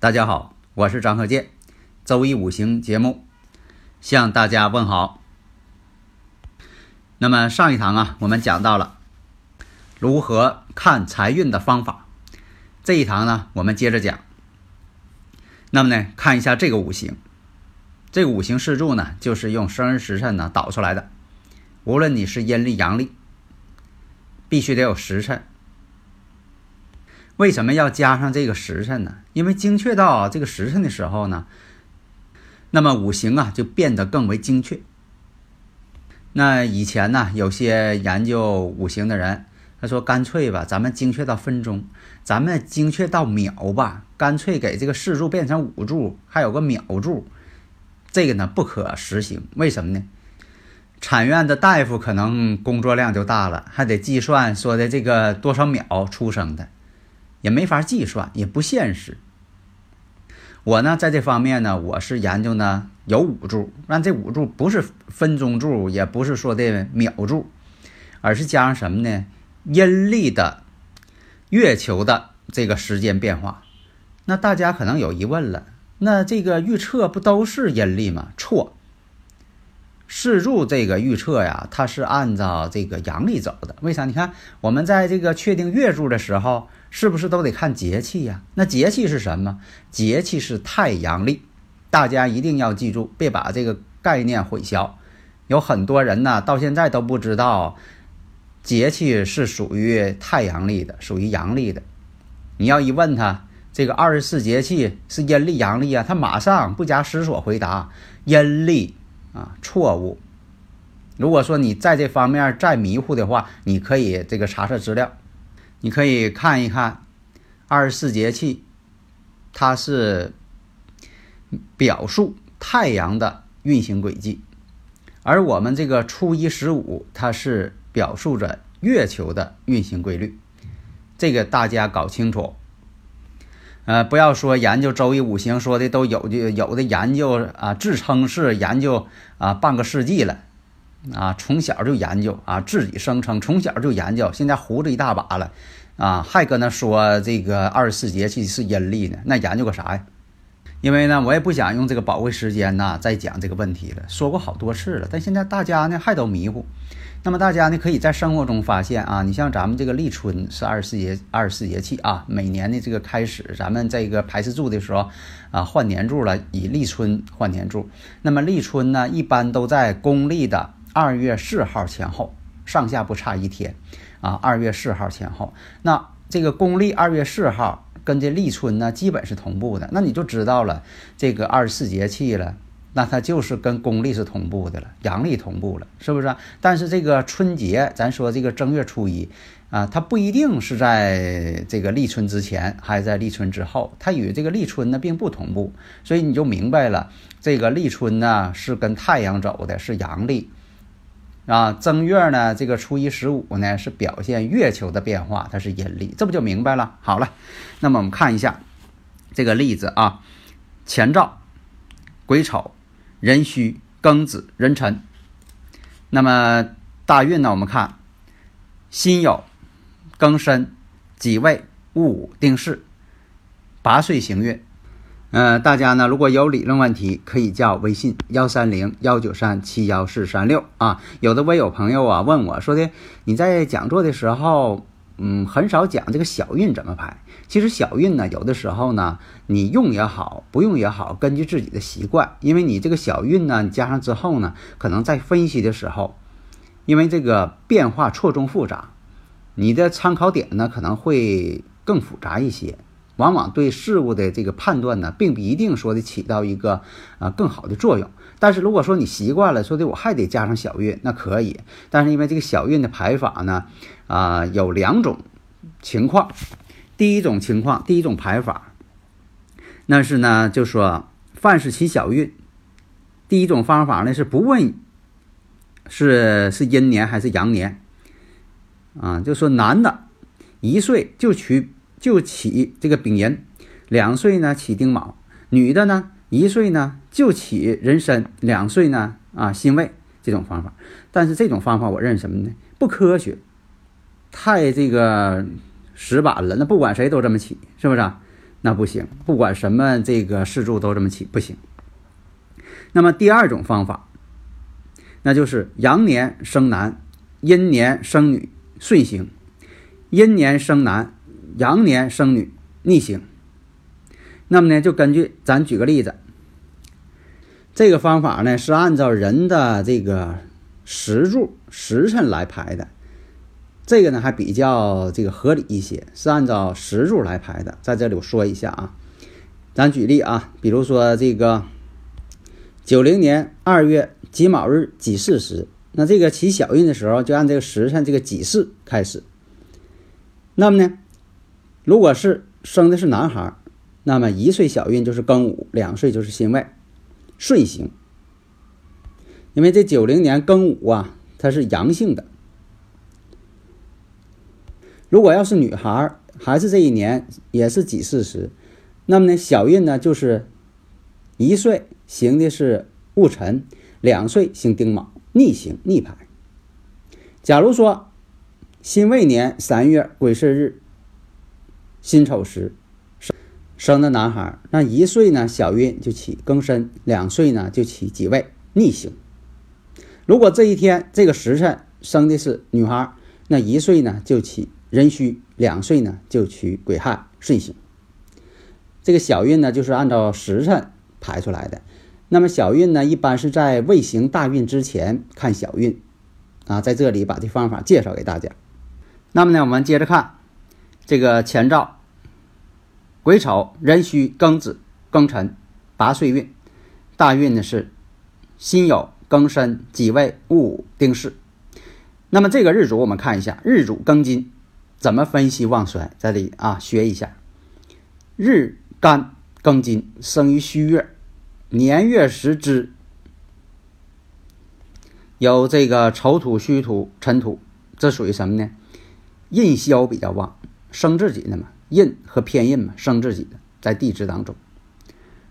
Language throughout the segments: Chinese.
大家好，我是张鹤剑，周一五行节目向大家问好。那么上一堂啊，我们讲到了如何看财运的方法。这一堂呢，我们接着讲。那么呢，看一下这个五行，这个五行四柱呢，就是用生日时辰呢导出来的。无论你是阴历阳历，必须得有时辰。为什么要加上这个时辰呢？因为精确到这个时辰的时候呢，那么五行啊就变得更为精确。那以前呢，有些研究五行的人，他说干脆吧，咱们精确到分钟，咱们精确到秒吧，干脆给这个四柱变成五柱，还有个秒柱，这个呢不可实行。为什么呢？产院的大夫可能工作量就大了，还得计算说的这个多少秒出生的。也没法计算，也不现实。我呢，在这方面呢，我是研究呢有五柱，但这五柱不是分钟柱，也不是说的秒柱，而是加上什么呢？阴历的月球的这个时间变化。那大家可能有疑问了，那这个预测不都是阴历吗？错。四柱这个预测呀，它是按照这个阳历走的。为啥？你看我们在这个确定月柱的时候。是不是都得看节气呀？那节气是什么？节气是太阳历，大家一定要记住，别把这个概念混淆。有很多人呢，到现在都不知道节气是属于太阳历的，属于阳历的。你要一问他这个二十四节气是阴历阳历啊，他马上不加思索回答阴历啊，错误。如果说你在这方面再迷糊的话，你可以这个查查资料。你可以看一看二十四节气，它是表述太阳的运行轨迹，而我们这个初一十五，它是表述着月球的运行规律。这个大家搞清楚。呃，不要说研究周易五行，说的都有的有的研究啊，自称是研究啊半个世纪了。啊，从小就研究啊，自己声称从小就研究，现在胡子一大把了，啊，还搁那说这个二十四节气是阴历呢，那研究个啥呀？因为呢，我也不想用这个宝贵时间呢再讲这个问题了，说过好多次了，但现在大家呢还都迷糊。那么大家呢可以在生活中发现啊，你像咱们这个立春是二十四节二十四节气啊，每年的这个开始，咱们这个排四柱的时候啊换年柱了，以立春换年柱。那么立春呢，一般都在公历的。二月四号前后，上下不差一天，啊，二月四号前后。那这个公历二月四号跟这立春呢，基本是同步的。那你就知道了，这个二十四节气了，那它就是跟公历是同步的了，阳历同步了，是不是？但是这个春节，咱说这个正月初一啊，它不一定是在这个立春之前，还在立春之后，它与这个立春呢并不同步。所以你就明白了，这个立春呢是跟太阳走的，是阳历。啊，正月呢，这个初一十五呢是表现月球的变化，它是阴历，这不就明白了？好了，那么我们看一下这个例子啊，前兆癸丑、壬戌、庚子、壬辰。那么大运呢，我们看辛酉、庚申、己未、戊午、丁巳，八岁行运运。呃，大家呢，如果有理论问题，可以叫微信幺三零幺九三七幺四三六啊。有的微友朋友啊问我说的，你在讲座的时候，嗯，很少讲这个小运怎么排。其实小运呢，有的时候呢，你用也好，不用也好，根据自己的习惯。因为你这个小运呢，你加上之后呢，可能在分析的时候，因为这个变化错综复杂，你的参考点呢可能会更复杂一些。往往对事物的这个判断呢，并不一定说的起到一个啊更好的作用。但是如果说你习惯了说的我还得加上小运，那可以。但是因为这个小运的排法呢，啊有两种情况。第一种情况，第一种排法，那是呢就说凡是起小运，第一种方法呢是不问是是阴年还是阳年，啊就说男的一岁就取。就起这个丙寅，两岁呢起丁卯，女的呢一岁呢就起壬申，两岁呢啊辛未这种方法。但是这种方法我认什么呢？不科学，太这个死板了。那不管谁都这么起，是不是啊？那不行，不管什么这个事柱都这么起不行。那么第二种方法，那就是阳年生男，阴年生女，顺行；阴年生男。羊年生女逆行，那么呢，就根据咱举个例子，这个方法呢是按照人的这个时柱时辰来排的，这个呢还比较这个合理一些，是按照时柱来排的。在这里我说一下啊，咱举例啊，比如说这个九零年二月己卯日己巳时，那这个起小运的时候就按这个时辰这个己巳开始，那么呢？如果是生的是男孩，那么一岁小运就是庚午，两岁就是辛未，顺行。因为这九零年庚午啊，它是阳性的。如果要是女孩，还是这一年也是己巳时，那么呢，小运呢就是一岁行的是戊辰，两岁行丁卯，逆行逆排。假如说辛未年三月癸巳日。辛丑时生生的男孩，那一岁呢小运就起庚申，两岁呢就起己未，逆行。如果这一天这个时辰生的是女孩，那一岁呢就起壬戌，两岁呢就取癸亥，顺行。这个小运呢就是按照时辰排出来的。那么小运呢一般是在未行大运之前看小运啊，在这里把这方法介绍给大家。那么呢，我们接着看。这个前兆，癸丑、壬戌、庚子、庚辰，八岁运。大运呢是辛酉、庚申、己未、戊午、丁巳。那么这个日主我们看一下，日主庚金，怎么分析旺衰？这里啊学一下。日干庚金，生于戌月，年月时支，有这个丑土、戌土、辰土，这属于什么呢？印消比较旺。生自己的嘛，印和偏印嘛，生自己的在地支当中。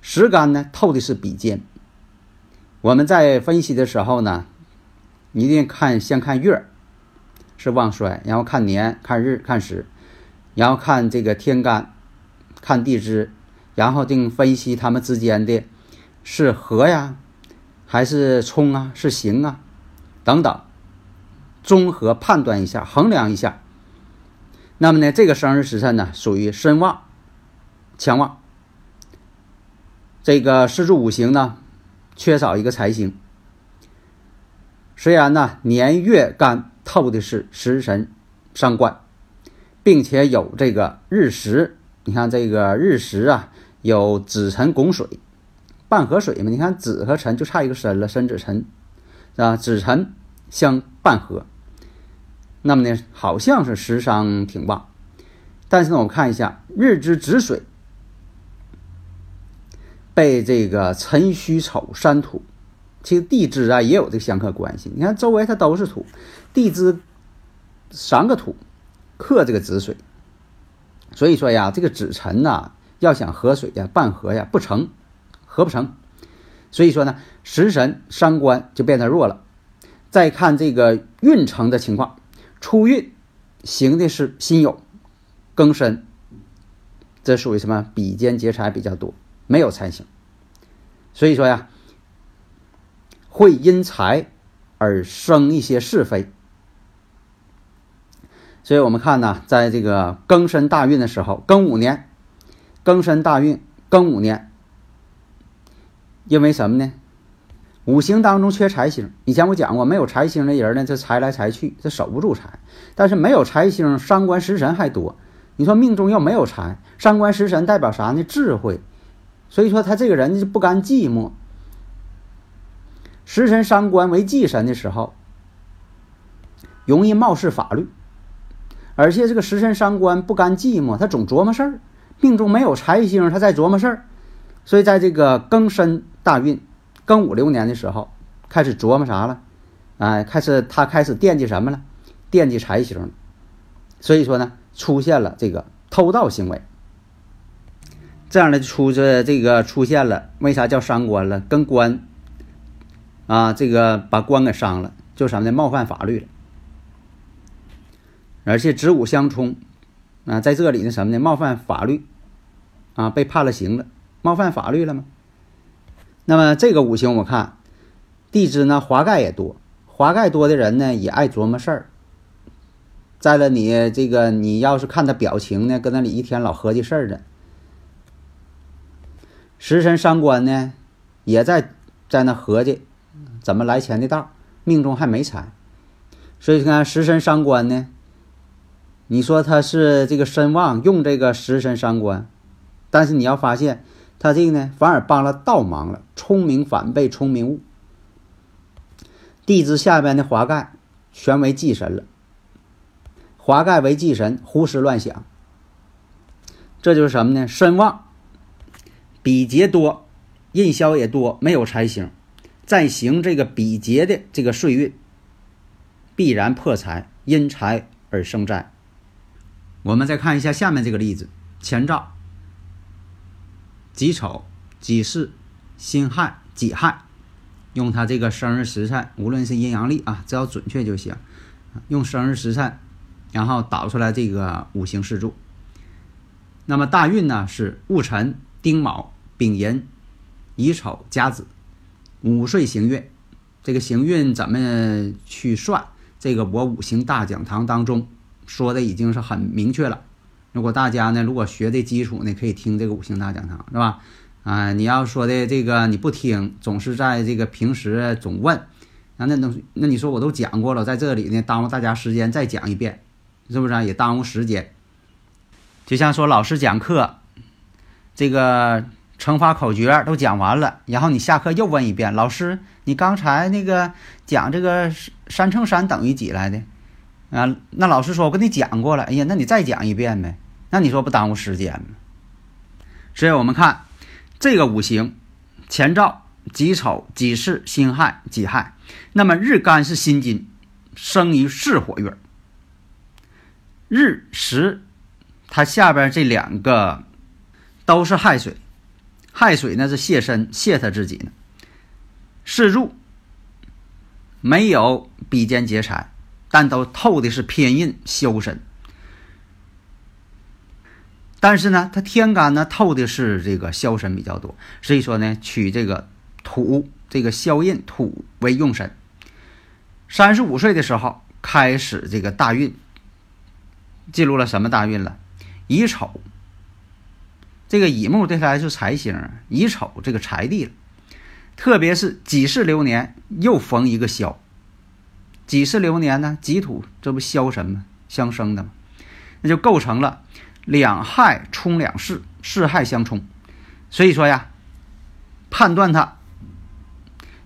时干呢透的是比肩。我们在分析的时候呢，一定看先看月是旺衰，然后看年、看日、看时，然后看这个天干、看地支，然后定分析他们之间的是合呀，还是冲啊，是刑啊等等，综合判断一下，衡量一下。那么呢，这个生日时辰呢，属于身旺、强旺。这个四柱五行呢，缺少一个财星。虽然呢，年月干透的是食神、伤官，并且有这个日食。你看这个日食啊，有子辰拱水，半合水嘛。你看子和辰就差一个申了，申子辰，啊？子辰相半合，那么呢，好像是食伤挺旺。但是呢，我们看一下日之子水被这个辰戌丑三土，其实地支啊也有这个相克关系。你看周围它都是土，地支三个土克这个子水。所以说呀，这个子辰呐，要想合水呀、半合呀，不成，合不成。所以说呢，食神伤官就变得弱了。再看这个运程的情况，初运行的是辛酉、庚申，这属于什么？比肩劫财比较多，没有财星。所以说呀，会因财而生一些是非。所以我们看呢，在这个庚申大运的时候，庚午年，庚申大运，庚午年，因为什么呢？五行当中缺财星。以前我讲过，没有财星的人呢，这财来财去，这守不住财。但是没有财星，伤官食神还多。你说命中又没有财，伤官食神代表啥呢？智慧。所以说他这个人就不甘寂寞。食神伤官为忌神的时候，容易冒失法律。而且这个食神伤官不甘寂寞，他总琢磨事儿，命中没有财星，他在琢磨事儿，所以在这个庚申大运、庚午流年的时候，开始琢磨啥了？哎，开始他开始惦记什么了？惦记财星，所以说呢，出现了这个偷盗行为。这样的出这这个出现了，为啥叫伤官了？跟官啊，这个把官给伤了，就什么呢？冒犯法律了。而且子午相冲，啊，在这里呢什么呢？冒犯法律，啊，被判了刑了，冒犯法律了吗？那么这个五行我看，地支呢华盖也多，华盖多的人呢也爱琢磨事儿。在了你这个，你要是看他表情呢，搁那里一天老合计事儿的。食神伤官呢，也在在那合计怎么来钱的道，命中还没财，所以你看食神伤官呢。你说他是这个身旺用这个食神伤官，但是你要发现他这个呢反而帮了倒忙了，聪明反被聪明误。地支下边的华盖全为忌神了，华盖为忌神，胡思乱想，这就是什么呢？身旺，比劫多，印消也多，没有财星，再行这个比劫的这个岁运，必然破财，因财而生灾。我们再看一下下面这个例子：前兆、己丑、己巳、辛亥、己亥，用他这个生日时辰，无论是阴阳历啊，只要准确就行。用生日时辰，然后导出来这个五行四柱。那么大运呢是戊辰、丁卯、丙寅、乙丑、甲子，五岁行运。这个行运怎么去算？这个我五行大讲堂当中。说的已经是很明确了。如果大家呢，如果学的基础呢，可以听这个五行大讲堂，是吧？啊，你要说的这个你不听，总是在这个平时总问，那那那那你说我都讲过了，在这里呢耽误大家时间再讲一遍，是不是也耽误时间？就像说老师讲课，这个乘法口诀都讲完了，然后你下课又问一遍，老师，你刚才那个讲这个三乘三等于几来的？啊，那老师说，我跟你讲过了。哎呀，那你再讲一遍呗？那你说不耽误时间吗？所以我们看这个五行：前兆己丑、己巳、辛亥、己亥。那么日干是辛金，生于巳火月。日时，它下边这两个都是亥水，亥水呢是泄身泄他自己呢。巳入没有比肩劫财。但都透的是偏印消神，但是呢，它天干呢透的是这个消神比较多，所以说呢，取这个土这个消印土为用神。三十五岁的时候开始这个大运，进入了什么大运了？乙丑，这个乙木对他来说财星，乙丑这个财地了，特别是己巳流年又逢一个消。己巳流年呢，己土这不消神吗？相生的嘛，那就构成了两害冲两巳，巳害相冲。所以说呀，判断他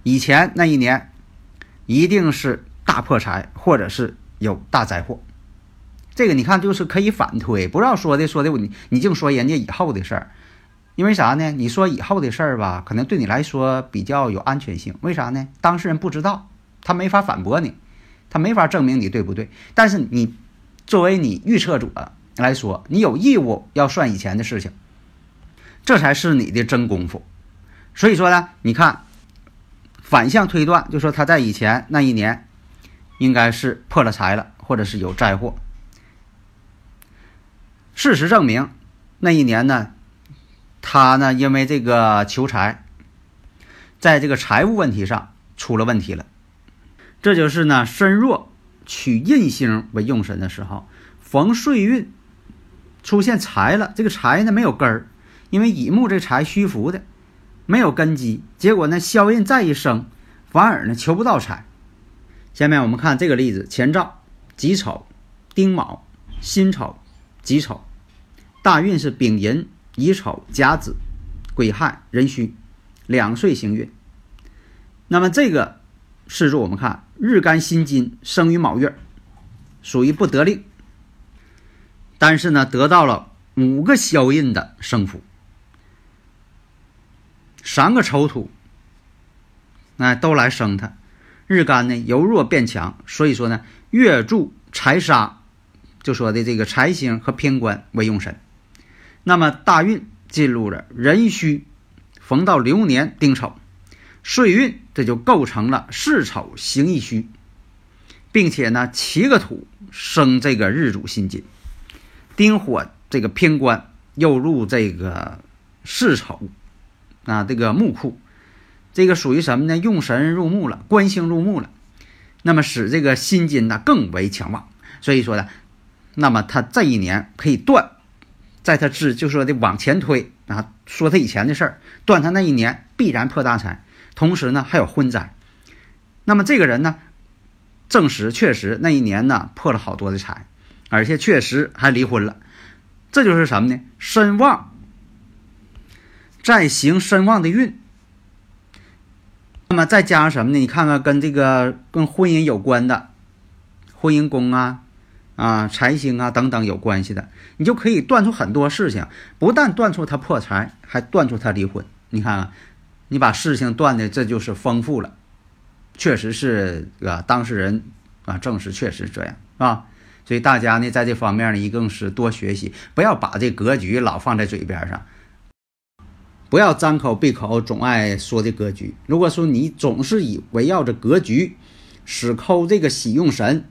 以前那一年一定是大破财，或者是有大灾祸。这个你看，就是可以反推，不要说的说的你你净说人家以后的事儿，因为啥呢？你说以后的事儿吧，可能对你来说比较有安全性。为啥呢？当事人不知道，他没法反驳你，他没法证明你对不对。但是你作为你预测者来说，你有义务要算以前的事情，这才是你的真功夫。所以说呢，你看反向推断，就说他在以前那一年应该是破了财了，或者是有灾祸。事实证明，那一年呢，他呢因为这个求财，在这个财务问题上出了问题了。这就是呢身弱取印星为用神的时候，逢岁运出现财了。这个财呢没有根儿，因为乙木这财虚浮的，没有根基。结果呢消印再一生，反而呢求不到财。下面我们看这个例子：前兆己丑、丁卯、辛丑。己丑，大运是丙寅、乙丑、甲子、癸亥、壬戌，两岁行运。那么这个事柱我们看日干辛金生于卯月，属于不得令。但是呢，得到了五个消印的生符，三个丑土，那都来生它。日干呢由弱变强，所以说呢月柱财杀。就说的这个财星和偏官为用神，那么大运进入了壬戌，逢到流年丁丑，岁运这就构成了巳丑行一戌，并且呢七个土生这个日主辛金，丁火这个偏官又入这个巳丑啊这个木库，这个属于什么呢？用神入木了，官星入木了，那么使这个辛金呢更为强旺，所以说呢。那么他这一年可以断，在他之就说的往前推啊，说他以前的事儿，断他那一年必然破大财，同时呢还有婚灾。那么这个人呢，证实确实那一年呢破了好多的财，而且确实还离婚了。这就是什么呢？身旺，再行身旺的运。那么再加上什么呢？你看看跟这个跟婚姻有关的婚姻宫啊。啊，财星啊等等有关系的，你就可以断出很多事情。不但断出他破财，还断出他离婚。你看啊，你把事情断的这就是丰富了，确实是啊，当事人啊证实确实这样啊。所以大家呢在这方面呢一定是多学习，不要把这格局老放在嘴边上，不要张口闭口总爱说这格局。如果说你总是以围绕着格局使抠这个喜用神。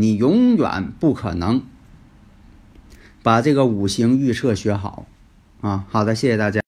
你永远不可能把这个五行预测学好啊！好的，谢谢大家。